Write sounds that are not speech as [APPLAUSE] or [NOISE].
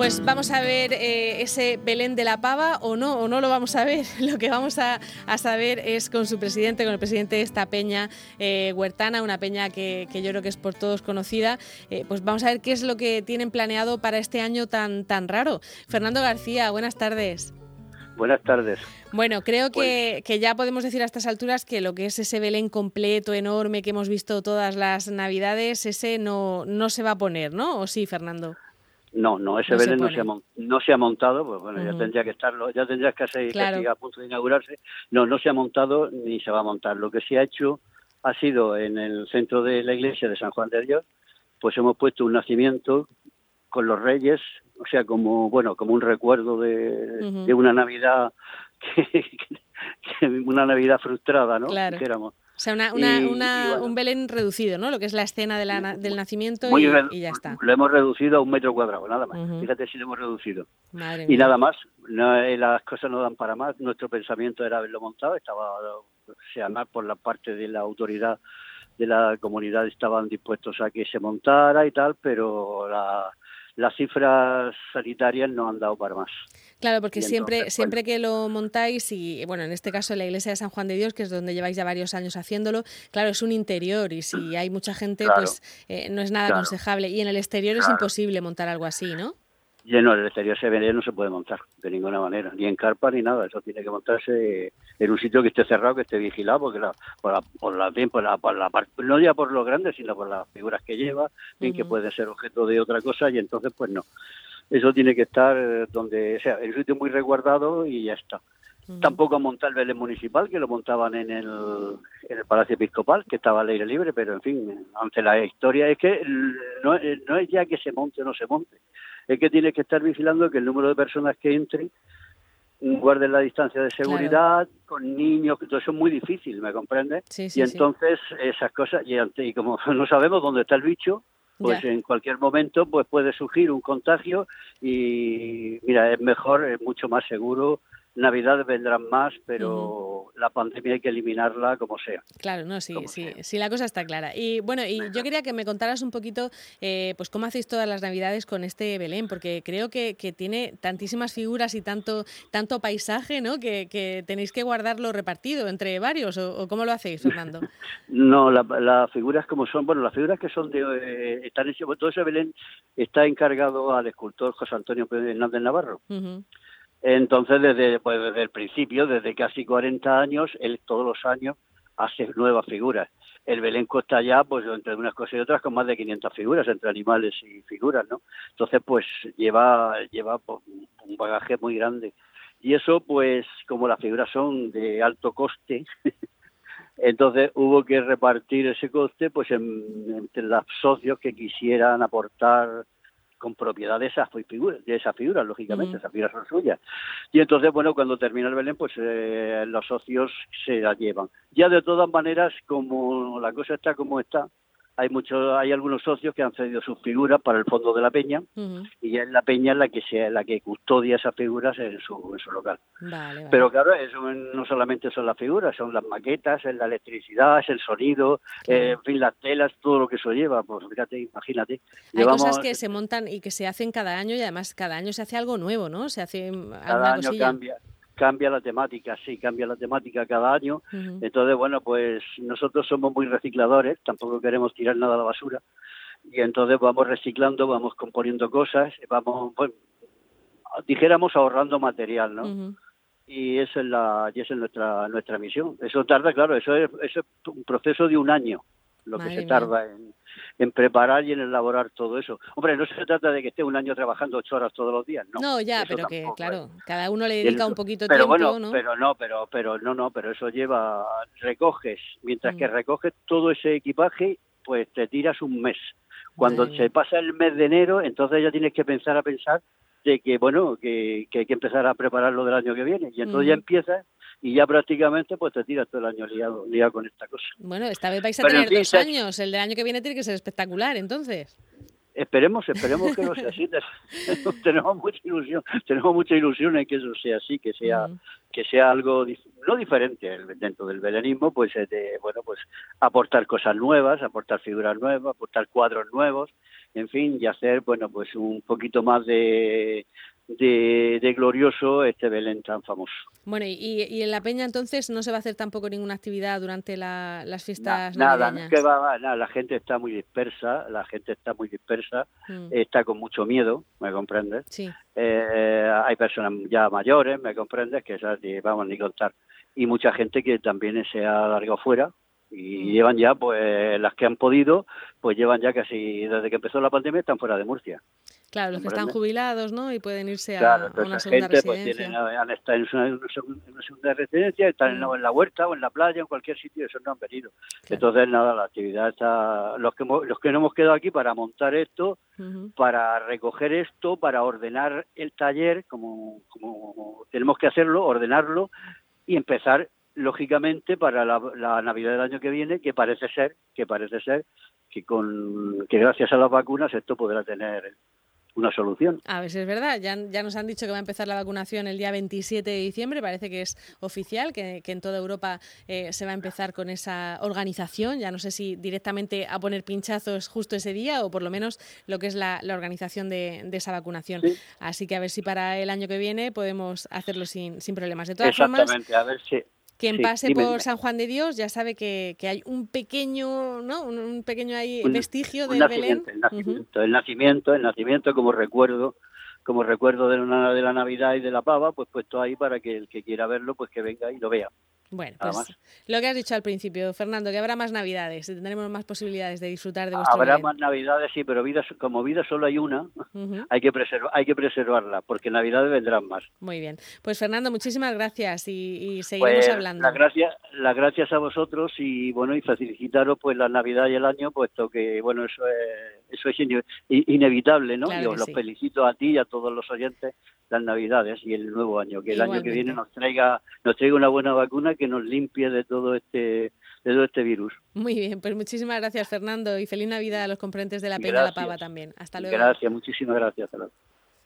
Pues vamos a ver eh, ese Belén de la Pava o no, o no lo vamos a ver. [LAUGHS] Lo que vamos a, saber es con su presidente, con el presidente de esta peña eh, huertana, una peña que, yo creo que es por todos conocida. Eh, pues vamos a ver qué es lo que tienen planeado para este año tan, tan raro. Fernando García, buenas tardes. Buenas tardes. Bueno, creo que, que, ya podemos decir a estas alturas que lo que es ese Belén completo, enorme, que hemos visto todas las Navidades, ese no, no se va a poner, ¿no? ¿O sí, Fernando? No, no, ese Belén no, se ha, no se ha montado, pues bueno, ya tendría que estarlo, ya tendría que ser a punto de inaugurarse. No, no se ha montado ni se va a montar. Lo que se ha hecho ha sido en el centro de la iglesia de San Juan de Dios, pues hemos puesto un nacimiento con los reyes, o sea, como bueno, como un recuerdo de, una Navidad [LAUGHS] que, una Navidad frustrada, ¿no? Claro. O sea, una, una, un Belén reducido, ¿no? Lo que es la escena de la, del nacimiento y, ya está. Lo hemos reducido a un metro cuadrado, nada más. Fíjate si lo hemos reducido. y nada más. No, eh, las cosas no dan para más. Nuestro pensamiento era haberlo montado. Estaba, o sea, más por la parte de la autoridad de la comunidad estaban dispuestos a que se montara y tal, pero la, las cifras sanitarias no han dado para más. Claro, porque siempre, siempre que lo montáis, y bueno, en este caso en la iglesia de San Juan de Dios, que es donde lleváis ya varios años haciéndolo, claro, es un interior y si hay mucha gente, pues eh, no es nada aconsejable. Y en el exterior es imposible montar algo así, ¿no? Lleno, el exterior se no se puede montar de ninguna manera, ni en carpa ni nada. Eso tiene que montarse en un sitio que esté cerrado, que esté vigilado, porque la, por la, por la, bien, por la, por la, no ya por lo grande, sino por las figuras que lleva, bien que puede ser objeto de otra cosa, y entonces, pues no. Eso tiene que estar donde sea, en un sitio muy resguardado y ya está. Tampoco montar el Belén municipal, que lo montaban en el, en el Palacio Episcopal, que estaba al aire libre, pero en fin, ante la historia es que no, no es ya que se monte o no se monte, es que tienes que estar vigilando que el número de personas que entren guarden la distancia de seguridad con niños, todo eso es muy difícil, ¿me comprendes? y entonces esas cosas, y, como [LAUGHS] no sabemos dónde está el bicho, pues en cualquier momento pues puede surgir un contagio y mira, es mejor, es mucho más seguro. Navidad vendrán más, pero la pandemia hay que eliminarla como sea. Claro, no, sí, sí, sí, la cosa está clara. Y bueno, y yo quería que me contaras un poquito, eh, pues cómo hacéis todas las Navidades con este Belén, porque creo que, que tiene tantísimas figuras y tanto, tanto paisaje, ¿no? Que, que tenéis que guardarlo repartido entre varios, ¿o, cómo lo hacéis, Fernando? [LAUGHS] no, las figuras como son, bueno, las figuras que son de, eh, están en, todo ese Belén está encargado al escultor José Antonio Hernández Navarro. Entonces, desde, pues, desde el principio, desde casi 40 años, él todos los años hace nuevas figuras. El Belenco está ya, pues, entre unas cosas y otras, con más de 500 figuras, entre animales y figuras, ¿no? Entonces, pues, lleva, lleva pues, un bagaje muy grande. Y eso, pues, como las figuras son de alto coste, [LAUGHS] entonces hubo que repartir ese coste, pues, entre los socios que quisieran aportar con propiedad de esas figuras, de esas figuras lógicamente, esas figuras son suyas. Y entonces, bueno, cuando termina el Belén, pues eh, los socios se las llevan. Ya de todas maneras, como la cosa está como está, hay muchos hay algunos socios que han cedido sus figuras para el fondo de la peña y es la peña la que sea la que custodia esas figuras en su, en su local. Pero claro eso no solamente son las figuras son las maquetas es la electricidad es el sonido eh, en fin las telas todo lo que eso lleva. Pues fíjate imagínate. Hay cosas que se montan y que se hacen cada año y además cada año se hace algo nuevo no se hace cada año cambia cambia la temática, sí, cambia la temática cada año. Entonces, bueno, pues nosotros somos muy recicladores, tampoco queremos tirar nada a la basura. Y entonces vamos reciclando, vamos componiendo cosas, vamos, bueno, dijéramos ahorrando material, ¿no? Y esa es la, y esa es nuestra nuestra misión. Eso tarda, claro, eso es, eso es un proceso de un año, lo que se tarda en, en preparar y en elaborar todo eso. Hombre, no se trata de que esté un año trabajando ocho horas todos los días, ¿no? No, ya, pero que, claro, cada uno le dedica un poquito de tiempo, bueno, ¿no? Pero no, pero, pero no, no, pero eso lleva, recoges, mientras que mm. recoges todo ese equipaje, pues te tiras un mes. Cuando se pasa el mes de enero, entonces ya tienes que pensar a pensar de que, bueno, que, hay que empezar a prepararlo del año que viene. Y entonces ya empiezas y ya prácticamente pues te tiras todo el año liado, con esta cosa. Bueno, esta vez vais a tener dos años, el del año que viene tiene que ser espectacular, entonces. Esperemos, esperemos que no sea [LAUGHS] así. [LAUGHS] tenemos mucha ilusión, tenemos mucha ilusión en que eso sea así, que sea, que sea algo no diferente dentro del belenismo, pues de, bueno, pues aportar cosas nuevas, aportar figuras nuevas, aportar cuadros nuevos, en fin, y hacer, bueno, pues un poquito más de, de, glorioso este Belén tan famoso. Bueno, y, en La Peña entonces no se va a hacer tampoco ninguna actividad durante las fiestas nada, que va, nada, la gente está muy dispersa, la gente está muy dispersa, mm. está con mucho miedo, ¿me comprendes? Sí. Eh, hay personas ya mayores, ¿me comprendes? Que esas vamos ni contar. Y mucha gente que también se ha largado fuera, y mm. llevan ya, pues las que han podido, pues llevan ya casi, desde que empezó la pandemia, están fuera de Murcia. Claro, los que están jubilados, ¿no? Y pueden irse a, una segunda gente, pues, residencia. Pues, han estado en una, segunda residencia, están mm. en, la huerta o en la playa, en cualquier sitio, eso no han venido. Entonces, nada, la actividad está... Los que, los que no hemos quedado aquí para montar esto, para recoger esto, para ordenar el taller, como, como tenemos que hacerlo, ordenarlo y empezar lógicamente para la, la, Navidad del año que viene, que parece ser, que parece ser que con que gracias a las vacunas esto podrá tener una solución. A ver si es verdad. Ya, ya nos han dicho que va a empezar la vacunación el día 27 de diciembre. Parece que es oficial, que, en toda Europa eh, se va a empezar con esa organización. Ya no sé si directamente a poner pinchazos justo ese día o por lo menos lo que es la, organización de, esa vacunación. Así que a ver si para el año que viene podemos hacerlo sin, sin problemas. De todas Exactamente, a ver si quien pase por San Juan de Dios ya sabe que, que hay un pequeño, ¿no? Un, pequeño ahí vestigio de Belén. El nacimiento, el nacimiento, el nacimiento como recuerdo, como recuerdo de, una, de la Navidad y de la pava, pues puesto ahí para que el que quiera verlo, pues que venga y lo vea. Bueno, pues lo que has dicho al principio, Fernando, que habrá más navidades, tendremos más posibilidades de disfrutar de vuestro Habrá más navidades, sí, pero vida, como vida solo hay una, hay, que preservar, hay que preservarla, porque navidades vendrán más. Muy bien. Pues Fernando, muchísimas gracias y, seguimos pues, hablando. Las gracias, las gracias a vosotros y bueno, y felicitaros pues la Navidad y el año, puesto que bueno, eso es, eso es inevitable, ¿no? y os lo felicito a ti y a todos los oyentes las Navidades y el nuevo año, que el año que viene nos traiga, nos traiga una buena vacuna que nos limpie de todo este de todo este virus. Muy bien, pues muchísimas gracias Fernando y feliz Navidad a los componentes de la Peña La Pava también. Hasta luego. Gracias, muchísimas gracias.